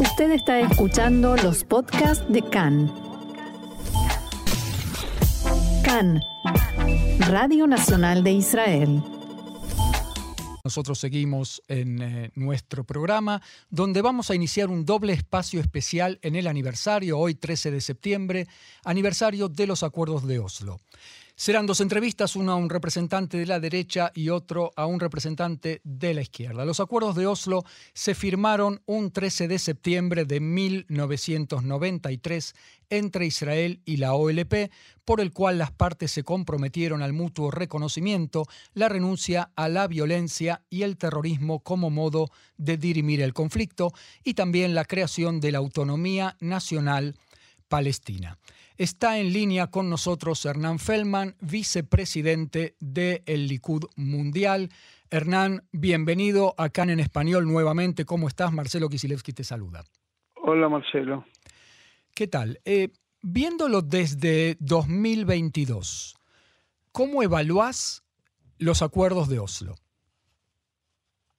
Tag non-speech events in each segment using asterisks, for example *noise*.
Usted está escuchando los podcasts de CAN. CAN, Radio Nacional de Israel. Nosotros seguimos en eh, nuestro programa donde vamos a iniciar un doble espacio especial en el aniversario, hoy 13 de septiembre, aniversario de los acuerdos de Oslo. Serán dos entrevistas, una a un representante de la derecha y otro a un representante de la izquierda. Los acuerdos de Oslo se firmaron un 13 de septiembre de 1993 entre Israel y la OLP, por el cual las partes se comprometieron al mutuo reconocimiento, la renuncia a la violencia y el terrorismo como modo de dirimir el conflicto y también la creación de la autonomía nacional palestina. Está en línea con nosotros Hernán Feldman, vicepresidente del el Likud Mundial. Hernán, bienvenido acá en Español nuevamente. ¿Cómo estás? Marcelo Kisilevsky te saluda. Hola, Marcelo. ¿Qué tal? Eh, viéndolo desde 2022, ¿cómo evalúas los acuerdos de Oslo?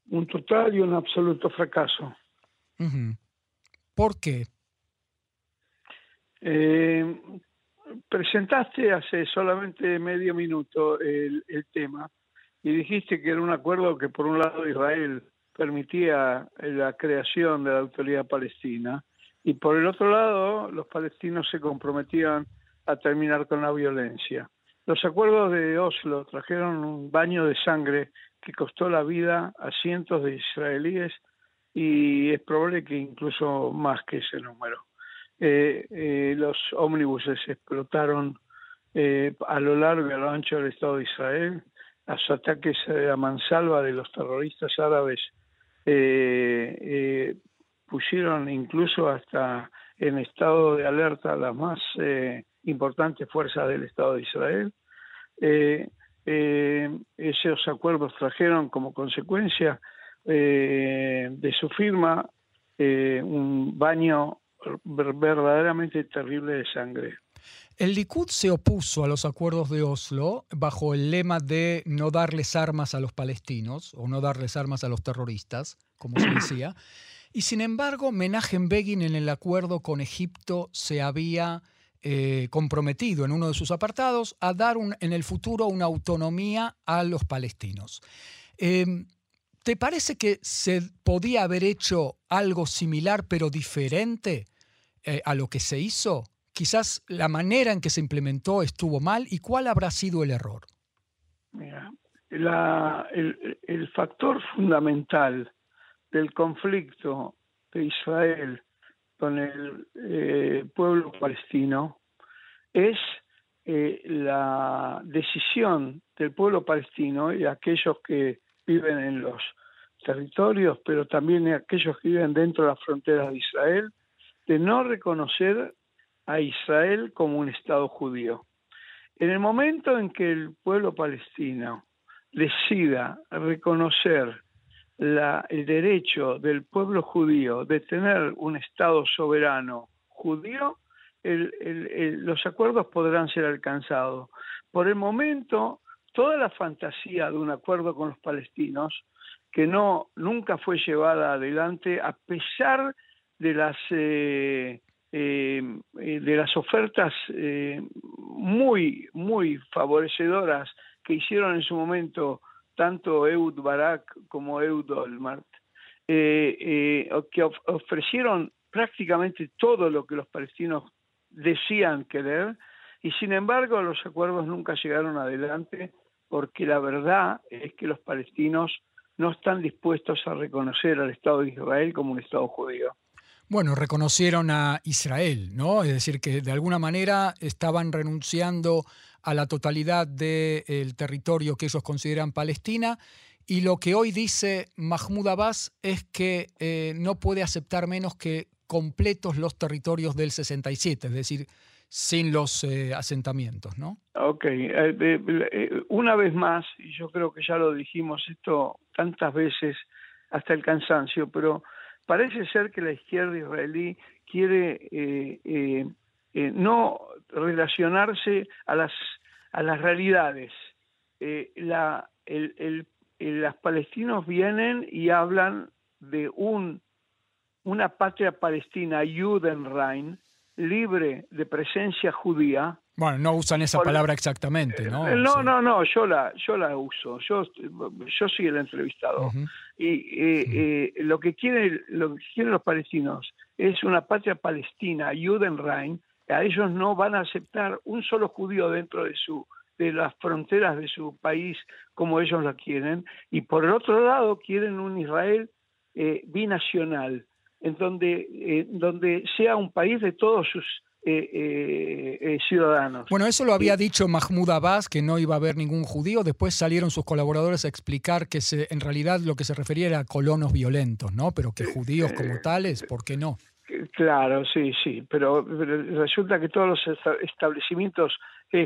Un total y un absoluto fracaso. ¿Por qué? Eh, presentaste hace solamente medio minuto el, tema y dijiste que era un acuerdo que por un lado Israel permitía la creación de la autoridad palestina y por el otro lado los palestinos se comprometían a terminar con la violencia. Los acuerdos de Oslo trajeron un baño de sangre que costó la vida a cientos de israelíes y es probable que incluso más que ese número. Eh, eh, los ómnibuses explotaron eh, a lo largo y a lo ancho del Estado de Israel. Los ataques a mansalva de los terroristas árabes pusieron incluso hasta en estado de alerta las más importantes fuerzas del Estado de Israel. esos acuerdos trajeron como consecuencia de su firma un baño verdaderamente terrible de sangre. El Likud se opuso a los acuerdos de Oslo bajo el lema de no darles armas a los palestinos o no darles armas a los terroristas, como se decía. Y sin embargo, Menachem Begin en el acuerdo con Egipto se había eh, comprometido en uno de sus apartados a dar en el futuro una autonomía a los palestinos. Em, ¿Te parece que se podía haber hecho algo similar pero diferente? Eh, a lo que se hizo? Quizás la manera en que se implementó estuvo mal y cuál habrá sido el error. Mira, el, factor fundamental del conflicto de Israel con el eh, pueblo palestino es eh, la decisión del pueblo palestino y aquellos que viven en los territorios, pero también aquellos que viven dentro de las fronteras de Israel, de no reconocer a Israel como un Estado judío. En el momento en que el pueblo palestino decida reconocer el derecho del pueblo judío de tener un Estado soberano judío, los acuerdos podrán ser alcanzados. Por el momento, toda la fantasía de un acuerdo con los palestinos, que no nunca fue llevada adelante a pesar de las eh, eh, de las ofertas eh, muy muy favorecedoras que hicieron en su momento tanto Eud Barak como Eud Olmert, que ofrecieron prácticamente todo lo que los palestinos decían querer y sin embargo los acuerdos nunca llegaron adelante porque la verdad es que los palestinos no están dispuestos a reconocer al Estado de Israel como un Estado judío. Bueno, reconocieron a Israel, ¿no? Es decir, que de alguna manera estaban renunciando a la totalidad del territorio que ellos consideran Palestina. Y lo que hoy dice Mahmoud Abbas es que eh, no puede aceptar menos que completos los territorios del 67, es decir, sin los eh, asentamientos, ¿no? Ok, eh, una vez más, y yo creo que ya lo dijimos esto tantas veces hasta el cansancio, pero parece ser que la izquierda israelí quiere eh, eh, eh, no relacionarse a las, a las realidades. la, el, las palestinos vienen y hablan de un una patria palestina, Judenrein, libre de presencia judía. Bueno, no usan esa palabra exactamente, ¿no? Eh, no, no, no, yo la, yo la uso. Yo, yo soy el entrevistado. Y eh, eh, lo que quieren, lo que quieren los palestinos es una patria palestina, Judenrein. A ellos no van a aceptar un solo judío dentro de su de las fronteras de su país como ellos la quieren. Y por el otro lado quieren un Israel binacional en donde, eh, donde sea un país de todos sus eh, eh, ciudadanos. Bueno, eso lo había dicho Mahmoud Abbas, que no iba a haber ningún judío. Después salieron sus colaboradores a explicar que se, en realidad lo que se refería era a colonos violentos, ¿no? Pero que judíos como tales, ¿por qué no? Claro, sí, sí, pero, resulta que todos los establecimientos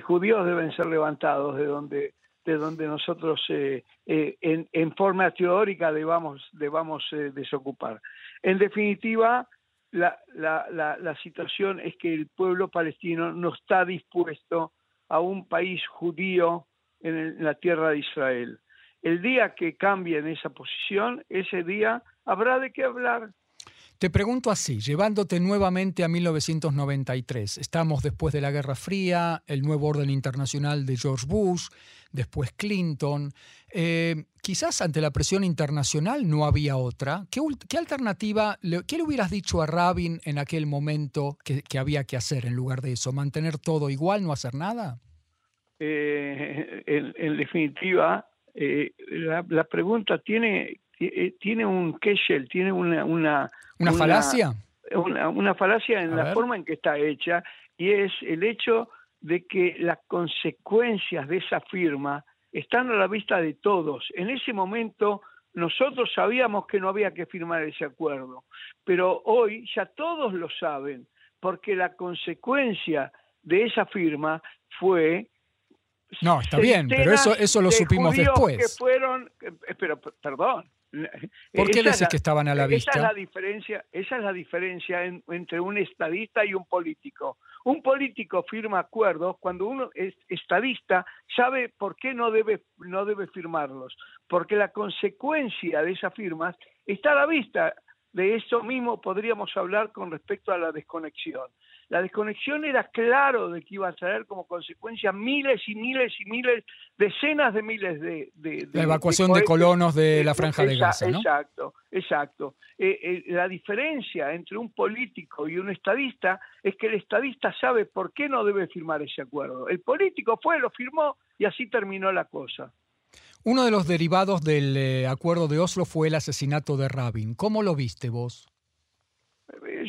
judíos deben ser levantados de donde de donde nosotros en, en, forma teórica debamos, debamos desocupar. En definitiva, la, la, situación es que el pueblo palestino no está dispuesto a un país judío en, la tierra de Israel. El día que cambien esa posición, ese día habrá de qué hablar. Te pregunto así, llevándote nuevamente a 1993, estamos después de la Guerra Fría, el nuevo orden internacional de George Bush, después Clinton. Eh, quizás ante la presión internacional no había otra. ¿Qué, alternativa, qué le hubieras dicho a Rabin en aquel momento que, había que hacer en lugar de eso? ¿Mantener todo igual, no hacer nada? Eh, en, definitiva, eh, la, pregunta tiene, tiene un keshel, tiene una... ¿Una, ¿Una falacia? Una, falacia en la forma en que está hecha y es el hecho de que las consecuencias de esa firma están a la vista de todos. En ese momento nosotros sabíamos que no había que firmar ese acuerdo, pero hoy ya todos lo saben, porque la consecuencia de esa firma fue no, está bien, pero eso, eso lo supimos después. Que fueron, eh, pero perdón, *laughs* ¿Por qué decís que estaban a la vista? Esa es la diferencia, esa es la diferencia entre un estadista y un político. Un político firma acuerdos cuando uno es estadista sabe por qué no debe, no debe firmarlos, porque la consecuencia de esas firmas está a la vista. De eso mismo podríamos hablar con respecto a la desconexión. La desconexión era claro de que iba a traer como consecuencia miles y miles y miles, decenas de miles de... la evacuación de, colonos de la franja de Gaza, ¿no? Exacto, exacto. Eh, eh, la diferencia entre un político y un estadista es que el estadista sabe por qué no debe firmar ese acuerdo. El político fue, lo firmó y así terminó la cosa. Uno de los derivados del eh, acuerdo de Oslo fue el asesinato de Rabin. ¿Cómo lo viste vos?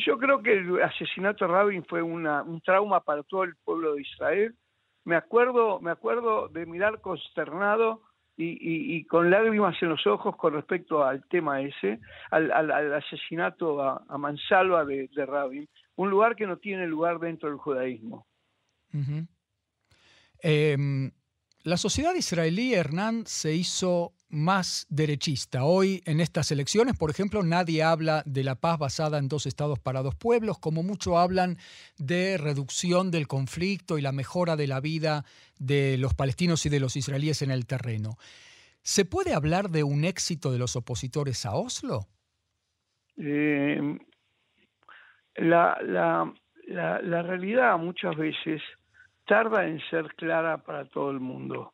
Yo creo que el asesinato de Rabin fue una, un trauma para todo el pueblo de Israel. Me acuerdo, me acuerdo de mirar consternado y, con lágrimas en los ojos con respecto al tema ese, al, asesinato a, mansalva de, Rabin, un lugar que no tiene lugar dentro del judaísmo. Em, la sociedad israelí, Hernán, se hizo más derechista. Hoy en estas elecciones, por ejemplo, nadie habla de la paz basada en dos estados para dos pueblos, como mucho hablan de reducción del conflicto y la mejora de la vida de los palestinos y de los israelíes en el terreno. ¿Se puede hablar de un éxito de los opositores a Oslo? Eh, la, la realidad muchas veces tarda en ser clara para todo el mundo.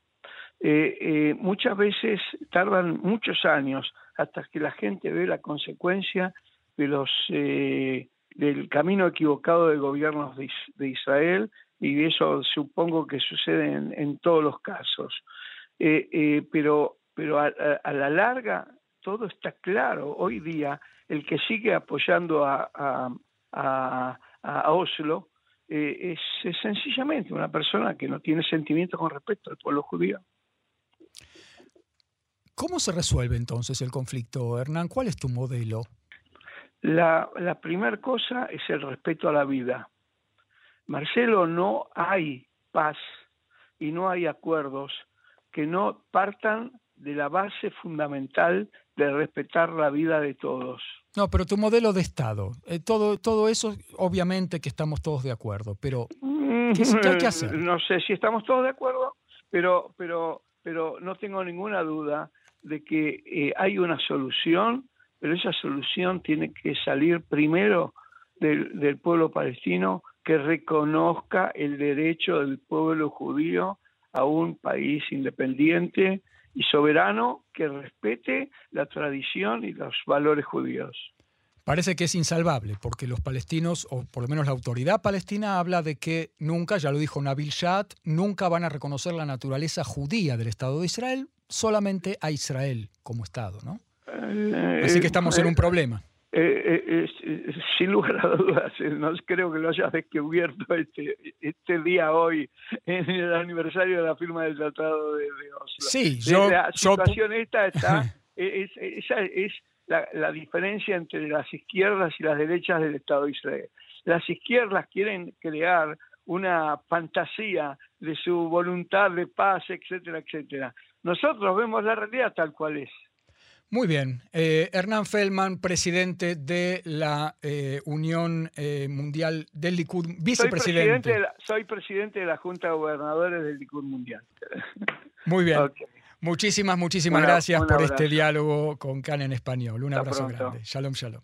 Eh, eh, muchas veces tardan muchos años hasta que la gente ve la consecuencia de los eh, del camino equivocado de gobiernos de, Israel y eso supongo que sucede en, todos los casos. pero pero a, la larga todo está claro. Hoy día el que sigue apoyando a, a, Oslo es, sencillamente una persona que no tiene sentimientos con respecto al pueblo judío. ¿Cómo se resuelve entonces el conflicto, Hernán? ¿Cuál es tu modelo? La, primera cosa es el respeto a la vida. Marcelo, no hay paz y no hay acuerdos que no partan de la base fundamental de respetar la vida de todos. No, pero tu modelo de Estado, eh, todo, todo eso, obviamente que estamos todos de acuerdo, pero ¿qué, hay que *laughs* hacer? No sé si estamos todos de acuerdo, pero, pero, pero no tengo ninguna duda de que eh, hay una solución pero esa solución tiene que salir primero del, del pueblo palestino que reconozca el derecho del pueblo judío a un país independiente y soberano que respete la tradición y los valores judíos. Parece que es insalvable, porque los palestinos, o por lo menos la autoridad palestina, habla de que nunca, ya lo dijo Nabil Shad, nunca van a reconocer la naturaleza judía del Estado de Israel, solamente a Israel como Estado, ¿no? Eh, Así que estamos en un problema. Eh, eh, sin lugar a dudas, no creo que lo hayas descubierto este, este día hoy, en el aniversario de la firma del Tratado de, Oslo. Sí, yo, la situación esta está, *laughs* es, esa es la, diferencia entre las izquierdas y las derechas del Estado de Israel. Las izquierdas quieren crear una fantasía de su voluntad de paz, etcétera, etcétera. Nosotros vemos la realidad tal cual es. Muy bien. Eh, Hernán Feldman, presidente de la eh, Unión eh, Mundial del Likud, vicepresidente. Soy presidente, de la, Junta de Gobernadores del Likud Mundial. Muy bien. *laughs* Muchísimas, muchísimas gracias por este diálogo con CAN en español. Un abrazo grande. Shalom, shalom.